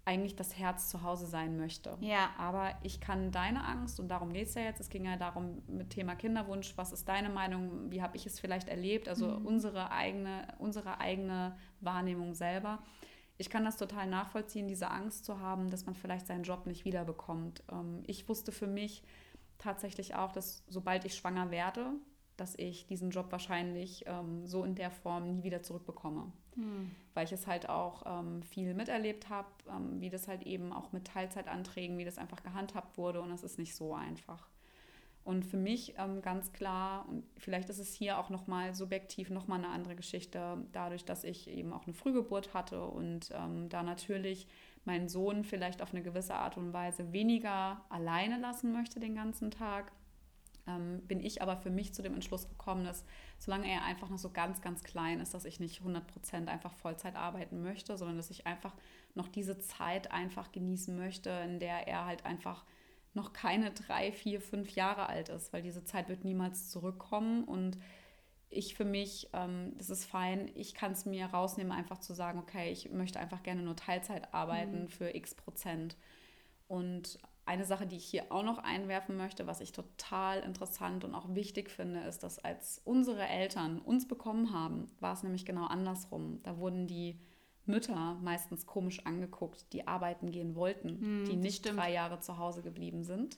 eigentlich das Herz zu Hause sein möchte. Ja. Aber ich kann deine Angst, und darum geht es ja jetzt, es ging ja darum mit Thema Kinderwunsch, was ist deine Meinung, wie habe ich es vielleicht erlebt, also mhm. unsere, eigene, unsere eigene Wahrnehmung selber ich kann das total nachvollziehen, diese Angst zu haben, dass man vielleicht seinen Job nicht wiederbekommt. Ähm, ich wusste für mich tatsächlich auch, dass sobald ich schwanger werde, dass ich diesen Job wahrscheinlich ähm, so in der Form nie wieder zurückbekomme. Hm. Weil ich es halt auch ähm, viel miterlebt habe, ähm, wie das halt eben auch mit Teilzeitanträgen, wie das einfach gehandhabt wurde und es ist nicht so einfach. Und für mich ähm, ganz klar, und vielleicht ist es hier auch nochmal subjektiv nochmal eine andere Geschichte, dadurch, dass ich eben auch eine Frühgeburt hatte und ähm, da natürlich meinen Sohn vielleicht auf eine gewisse Art und Weise weniger alleine lassen möchte den ganzen Tag, ähm, bin ich aber für mich zu dem Entschluss gekommen, dass solange er einfach noch so ganz, ganz klein ist, dass ich nicht 100 Prozent einfach Vollzeit arbeiten möchte, sondern dass ich einfach noch diese Zeit einfach genießen möchte, in der er halt einfach noch keine drei, vier, fünf Jahre alt ist, weil diese Zeit wird niemals zurückkommen und ich für mich, ähm, das ist fein, ich kann es mir rausnehmen, einfach zu sagen, okay, ich möchte einfach gerne nur Teilzeit arbeiten mhm. für x Prozent. Und eine Sache, die ich hier auch noch einwerfen möchte, was ich total interessant und auch wichtig finde, ist, dass als unsere Eltern uns bekommen haben, war es nämlich genau andersrum. Da wurden die Mütter meistens komisch angeguckt, die arbeiten gehen wollten, hm, die nicht stimmt. drei Jahre zu Hause geblieben sind.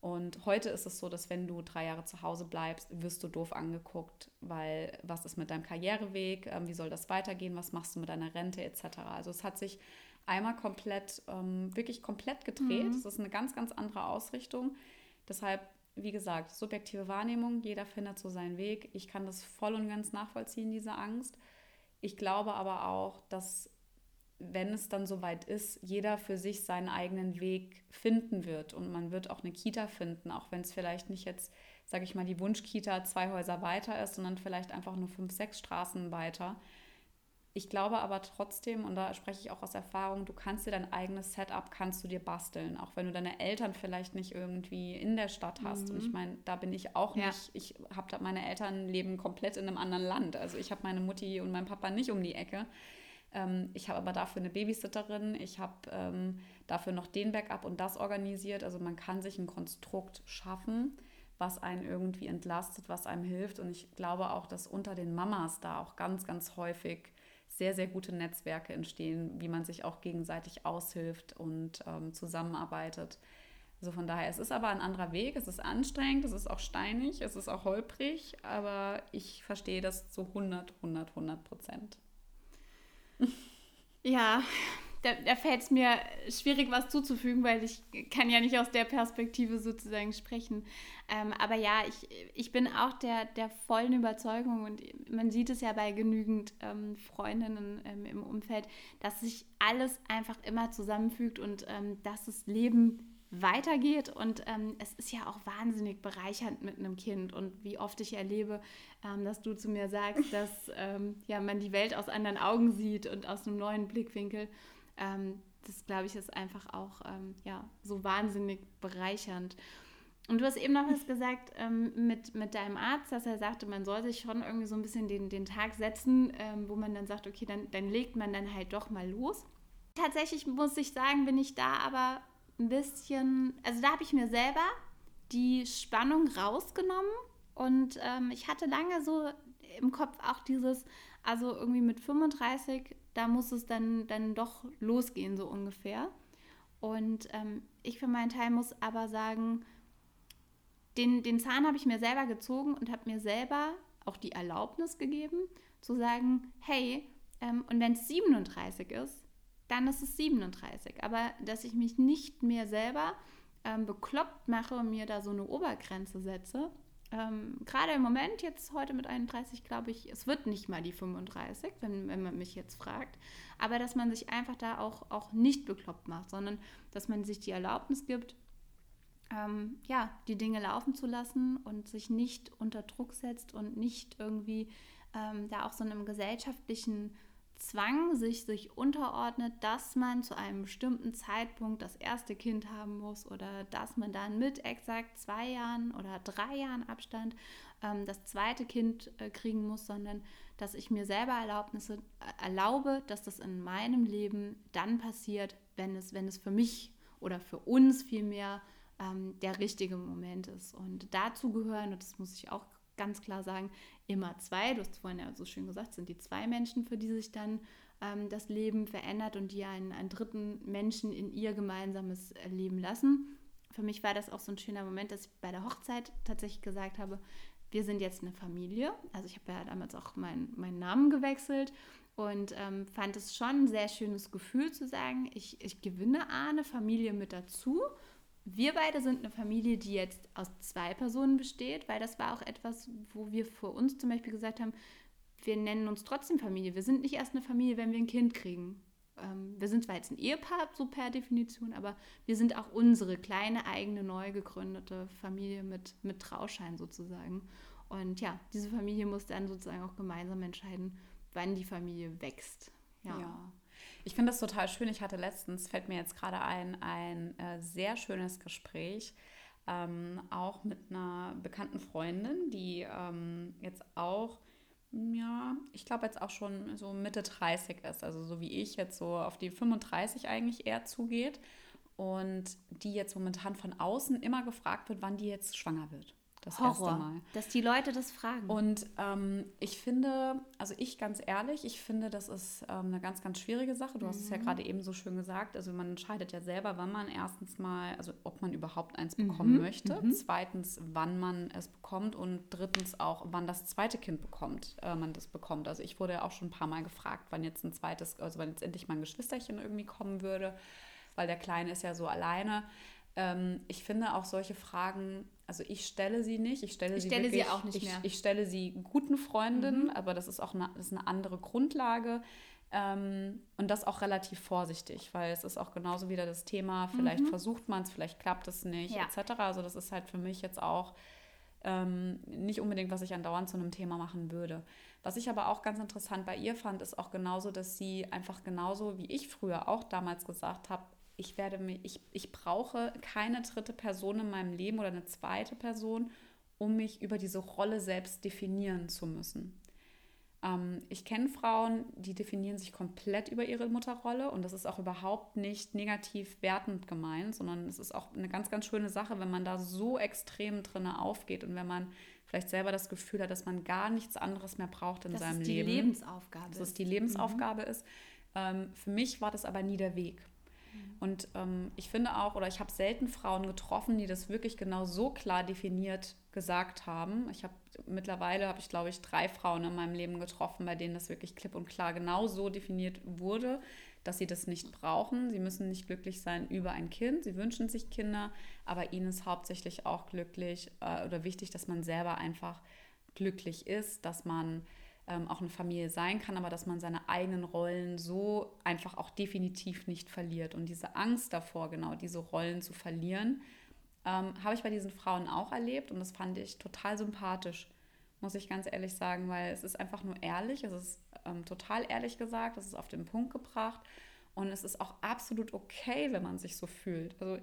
Und heute ist es so, dass wenn du drei Jahre zu Hause bleibst, wirst du doof angeguckt, weil was ist mit deinem Karriereweg, ähm, wie soll das weitergehen, was machst du mit deiner Rente etc. Also es hat sich einmal komplett, ähm, wirklich komplett gedreht. Mhm. Das ist eine ganz, ganz andere Ausrichtung. Deshalb, wie gesagt, subjektive Wahrnehmung, jeder findet so seinen Weg. Ich kann das voll und ganz nachvollziehen, diese Angst. Ich glaube aber auch, dass wenn es dann soweit ist, jeder für sich seinen eigenen Weg finden wird und man wird auch eine Kita finden, auch wenn es vielleicht nicht jetzt, sage ich mal, die Wunschkita zwei Häuser weiter ist, sondern vielleicht einfach nur fünf, sechs Straßen weiter. Ich glaube aber trotzdem, und da spreche ich auch aus Erfahrung, du kannst dir dein eigenes Setup, kannst du dir basteln, auch wenn du deine Eltern vielleicht nicht irgendwie in der Stadt hast. Mhm. Und ich mhm. meine, da bin ich auch ja. nicht, ich habe da meine Eltern leben komplett in einem anderen Land. Also ich habe meine Mutti und meinen Papa nicht um die Ecke. Ähm, ich habe aber dafür eine Babysitterin, ich habe ähm, dafür noch den Backup und das organisiert. Also man kann sich ein Konstrukt schaffen, was einen irgendwie entlastet, was einem hilft. Und ich glaube auch, dass unter den Mamas da auch ganz, ganz häufig sehr, sehr gute Netzwerke entstehen, wie man sich auch gegenseitig aushilft und ähm, zusammenarbeitet. Also von daher, es ist aber ein anderer Weg, es ist anstrengend, es ist auch steinig, es ist auch holprig, aber ich verstehe das zu 100, 100, 100 Prozent. Ja, da, da fällt es mir schwierig, was zuzufügen, weil ich kann ja nicht aus der Perspektive sozusagen sprechen. Ähm, aber ja, ich, ich bin auch der, der vollen Überzeugung und man sieht es ja bei genügend ähm, Freundinnen ähm, im Umfeld, dass sich alles einfach immer zusammenfügt und ähm, dass das Leben weitergeht. Und ähm, es ist ja auch wahnsinnig bereichernd mit einem Kind. Und wie oft ich erlebe, ähm, dass du zu mir sagst, dass ja, man die Welt aus anderen Augen sieht und aus einem neuen Blickwinkel. Ähm, das, glaube ich, ist einfach auch ähm, ja, so wahnsinnig bereichernd. Und du hast eben noch was gesagt ähm, mit, mit deinem Arzt, dass er sagte, man soll sich schon irgendwie so ein bisschen den, den Tag setzen, wo man dann sagt, okay, dann, dann legt man dann halt doch mal los. Tatsächlich muss ich sagen, bin ich da aber ein bisschen, also da habe ich mir selber die Spannung rausgenommen und ähm, ich hatte lange so im Kopf auch dieses, also irgendwie mit 35, da muss es dann, dann doch losgehen, so ungefähr. Und ähm, ich für meinen Teil muss aber sagen, den, den Zahn habe ich mir selber gezogen und habe mir selber auch die Erlaubnis gegeben, zu sagen, hey, ähm, und wenn es 37 ist, dann ist es 37. Aber dass ich mich nicht mehr selber ähm, bekloppt mache und mir da so eine Obergrenze setze, ähm, gerade im Moment, jetzt heute mit 31, glaube ich, es wird nicht mal die 35, wenn, wenn man mich jetzt fragt. Aber dass man sich einfach da auch, auch nicht bekloppt macht, sondern dass man sich die Erlaubnis gibt, ähm, ja, die Dinge laufen zu lassen und sich nicht unter Druck setzt und nicht irgendwie ähm, da auch so einem gesellschaftlichen Zwang sich sich unterordnet, dass man zu einem bestimmten Zeitpunkt das erste Kind haben muss oder dass man dann mit exakt zwei Jahren oder drei Jahren Abstand ähm, das zweite Kind äh, kriegen muss, sondern dass ich mir selber Erlaubnisse äh, erlaube, dass das in meinem Leben dann passiert, wenn es, wenn es für mich oder für uns vielmehr ähm, der richtige Moment ist. Und dazu gehören, und das muss ich auch ganz klar sagen, immer zwei. Du hast vorhin ja so schön gesagt, sind die zwei Menschen, für die sich dann ähm, das Leben verändert und die einen, einen dritten Menschen in ihr gemeinsames Leben lassen. für mich war das auch so ein schöner Moment, dass ich bei der Hochzeit tatsächlich gesagt habe, wir sind jetzt eine Familie. Also ich habe ja damals auch mein, meinen Namen gewechselt und ähm, fand es schon ein sehr schönes Gefühl zu sagen, ich, ich gewinne eine Familie mit dazu. Wir beide sind eine Familie, die jetzt aus zwei Personen besteht, weil das war auch etwas, wo wir für uns zum Beispiel gesagt haben, wir nennen uns trotzdem Familie. Wir sind nicht erst eine Familie, wenn wir ein Kind kriegen. Ähm, wir sind zwar jetzt ein Ehepaar, so per Definition, aber wir sind auch unsere kleine, eigene, neu gegründete Familie mit, mit Trauschein sozusagen. Und ja, diese Familie muss dann sozusagen auch gemeinsam entscheiden, wann die Familie wächst. Ja. ja. Ich finde das total schön. Ich hatte letztens, fällt mir jetzt gerade ein, ein äh, sehr schönes Gespräch, ähm, auch mit einer bekannten Freundin, die ähm, jetzt auch, ja, ich glaube jetzt auch schon so Mitte 30 ist, also so wie ich jetzt so auf die 35 eigentlich eher zugeht. Und die jetzt momentan von außen immer gefragt wird, wann die jetzt schwanger wird das Horror, erste Mal. Dass die Leute das fragen. Und ähm, ich finde, also ich ganz ehrlich, ich finde, das ist ähm, eine ganz, ganz schwierige Sache. Du mhm. hast es ja mhm. gerade eben so schön gesagt. Also man entscheidet ja selber, wann man erstens mal, also ob man überhaupt eins mhm. bekommen mhm. möchte. Mhm. Zweitens, wann man es bekommt. Und drittens auch, wann das zweite Kind bekommt, äh, man das bekommt. Also ich wurde ja auch schon ein paar Mal gefragt, wann jetzt ein zweites, also wann jetzt endlich mein Geschwisterchen irgendwie kommen würde. Weil der Kleine ist ja so alleine. Ähm, ich finde auch solche Fragen, also ich stelle sie nicht, ich stelle, ich sie, stelle wirklich, sie auch nicht ich, mehr. Ich stelle sie guten Freundinnen, mhm. aber das ist auch eine, das ist eine andere Grundlage. Ähm, und das auch relativ vorsichtig, weil es ist auch genauso wieder das Thema, vielleicht mhm. versucht man es, vielleicht klappt es nicht, ja. etc. Also das ist halt für mich jetzt auch ähm, nicht unbedingt, was ich andauernd zu einem Thema machen würde. Was ich aber auch ganz interessant bei ihr fand, ist auch genauso, dass sie einfach genauso wie ich früher auch damals gesagt habe, ich werde mich, ich, ich brauche keine dritte Person in meinem Leben oder eine zweite Person, um mich über diese Rolle selbst definieren zu müssen. Ähm, ich kenne Frauen, die definieren sich komplett über ihre Mutterrolle und das ist auch überhaupt nicht negativ wertend gemeint, sondern es ist auch eine ganz, ganz schöne Sache, wenn man da so extrem drin aufgeht und wenn man vielleicht selber das Gefühl hat, dass man gar nichts anderes mehr braucht in das seinem Leben. Dass es die Lebensaufgabe Dass es die Lebensaufgabe mhm. ist. Ähm, für mich war das aber nie der Weg. Und ähm, ich finde auch, oder ich habe selten Frauen getroffen, die das wirklich genau so klar definiert gesagt haben. Ich habe mittlerweile, habe ich glaube ich, drei Frauen in meinem Leben getroffen, bei denen das wirklich klipp und klar genau so definiert wurde, dass sie das nicht brauchen. Sie müssen nicht glücklich sein über ein Kind. Sie wünschen sich Kinder, aber ihnen ist hauptsächlich auch glücklich äh, oder wichtig, dass man selber einfach glücklich ist, dass man ähm, auch eine Familie sein kann, aber dass man seine eigenen Rollen so einfach auch definitiv nicht verliert. Und diese Angst davor, genau diese Rollen zu verlieren, ähm, habe ich bei diesen Frauen auch erlebt und das fand ich total sympathisch, muss ich ganz ehrlich sagen, weil es ist einfach nur ehrlich, es ist ähm, total ehrlich gesagt, es ist auf den Punkt gebracht und es ist auch absolut okay, wenn man sich so fühlt. Also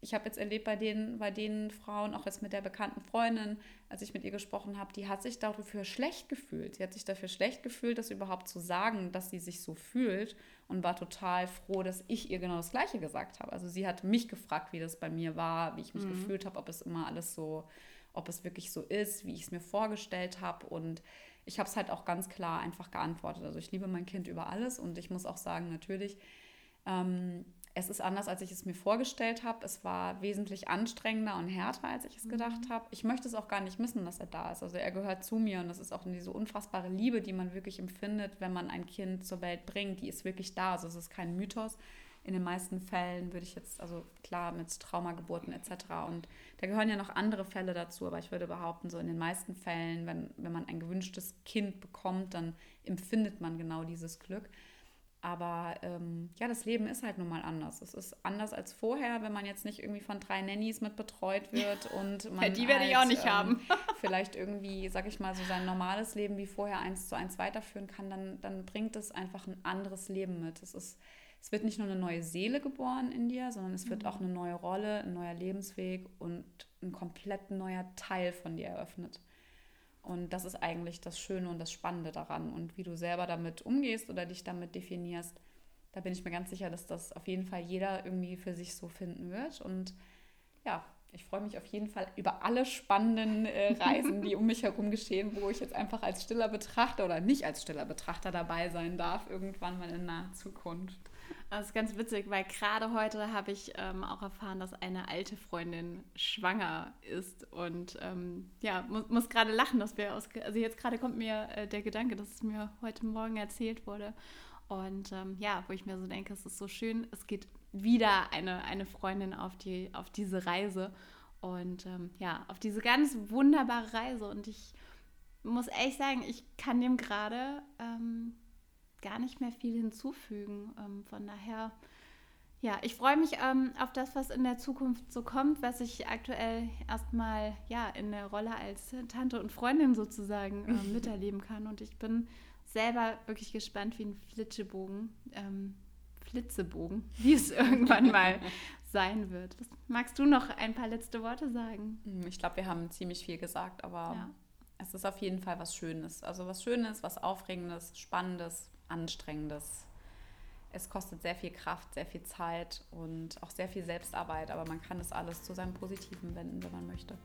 ich habe jetzt erlebt bei den, bei den Frauen, auch jetzt mit der bekannten Freundin, als ich mit ihr gesprochen habe, die hat sich dafür schlecht gefühlt. Sie hat sich dafür schlecht gefühlt, das überhaupt zu sagen, dass sie sich so fühlt und war total froh, dass ich ihr genau das Gleiche gesagt habe. Also sie hat mich gefragt, wie das bei mir war, wie ich mich mhm. gefühlt habe, ob es immer alles so, ob es wirklich so ist, wie ich es mir vorgestellt habe und ich habe es halt auch ganz klar einfach geantwortet. Also ich liebe mein Kind über alles und ich muss auch sagen, natürlich ähm, es ist anders, als ich es mir vorgestellt habe. Es war wesentlich anstrengender und härter, als ich es gedacht mhm. habe. Ich möchte es auch gar nicht missen, dass er da ist. Also er gehört zu mir und das ist auch diese unfassbare Liebe, die man wirklich empfindet, wenn man ein Kind zur Welt bringt. Die ist wirklich da. Also es ist kein Mythos. In den meisten Fällen würde ich jetzt, also klar mit Traumageburten etc. Und da gehören ja noch andere Fälle dazu, aber ich würde behaupten, so in den meisten Fällen, wenn, wenn man ein gewünschtes Kind bekommt, dann empfindet man genau dieses Glück. Aber ähm, ja, das Leben ist halt nun mal anders. Es ist anders als vorher, wenn man jetzt nicht irgendwie von drei Nannies mit betreut wird und man. ja, die werde halt, ich auch nicht ähm, haben. vielleicht irgendwie, sag ich mal, so sein normales Leben wie vorher eins zu eins weiterführen kann, dann, dann bringt es einfach ein anderes Leben mit. Es ist, es wird nicht nur eine neue Seele geboren in dir, sondern es wird mhm. auch eine neue Rolle, ein neuer Lebensweg und ein komplett neuer Teil von dir eröffnet. Und das ist eigentlich das Schöne und das Spannende daran. Und wie du selber damit umgehst oder dich damit definierst, da bin ich mir ganz sicher, dass das auf jeden Fall jeder irgendwie für sich so finden wird. Und ja, ich freue mich auf jeden Fall über alle spannenden äh, Reisen, die um mich herum geschehen, wo ich jetzt einfach als stiller Betrachter oder nicht als stiller Betrachter dabei sein darf, irgendwann mal in naher Zukunft. Das ist ganz witzig, weil gerade heute habe ich ähm, auch erfahren, dass eine alte Freundin schwanger ist. Und ähm, ja, muss, muss gerade lachen, dass wir aus. Also jetzt gerade kommt mir äh, der Gedanke, dass es mir heute Morgen erzählt wurde. Und ähm, ja, wo ich mir so denke, es ist so schön, es geht wieder eine, eine Freundin auf, die, auf diese Reise. Und ähm, ja, auf diese ganz wunderbare Reise. Und ich muss ehrlich sagen, ich kann dem gerade ähm, gar nicht mehr viel hinzufügen. Ähm, von daher, ja, ich freue mich ähm, auf das, was in der Zukunft so kommt, was ich aktuell erstmal ja in der Rolle als Tante und Freundin sozusagen äh, miterleben kann. Und ich bin selber wirklich gespannt wie ein Flitschebogen, ähm, Flitzebogen, wie es irgendwann mal sein wird. magst du noch ein paar letzte Worte sagen? Hm, ich glaube, wir haben ziemlich viel gesagt, aber ja. es ist auf jeden Fall was Schönes. Also was Schönes, was Aufregendes, Spannendes, Anstrengendes. Es kostet sehr viel Kraft, sehr viel Zeit und auch sehr viel Selbstarbeit, aber man kann das alles zu seinem Positiven wenden, wenn man möchte.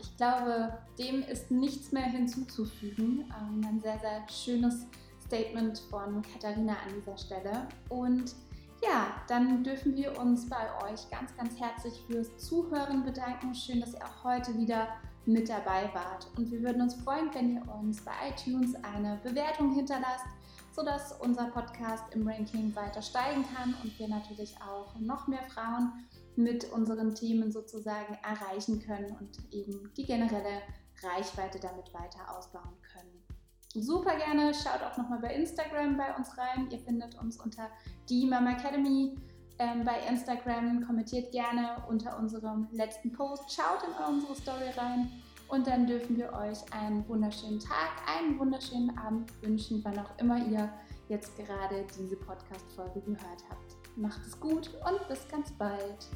Ich glaube, dem ist nichts mehr hinzuzufügen. Ähm, ein sehr, sehr schönes Statement von Katharina an dieser Stelle. Und ja, dann dürfen wir uns bei euch ganz, ganz herzlich fürs Zuhören bedanken. Schön, dass ihr auch heute wieder mit dabei wart. Und wir würden uns freuen, wenn ihr uns bei iTunes eine Bewertung hinterlasst, sodass unser Podcast im Ranking weiter steigen kann und wir natürlich auch noch mehr Frauen mit unseren Themen sozusagen erreichen können und eben die generelle Reichweite damit weiter ausbauen können. Super gerne, schaut auch nochmal bei Instagram bei uns rein. Ihr findet uns unter die Mama Academy ähm, bei Instagram. Kommentiert gerne unter unserem letzten Post. Schaut in unsere Story rein. Und dann dürfen wir euch einen wunderschönen Tag, einen wunderschönen Abend wünschen, wann auch immer ihr jetzt gerade diese Podcast-Folge gehört habt. Macht es gut und bis ganz bald.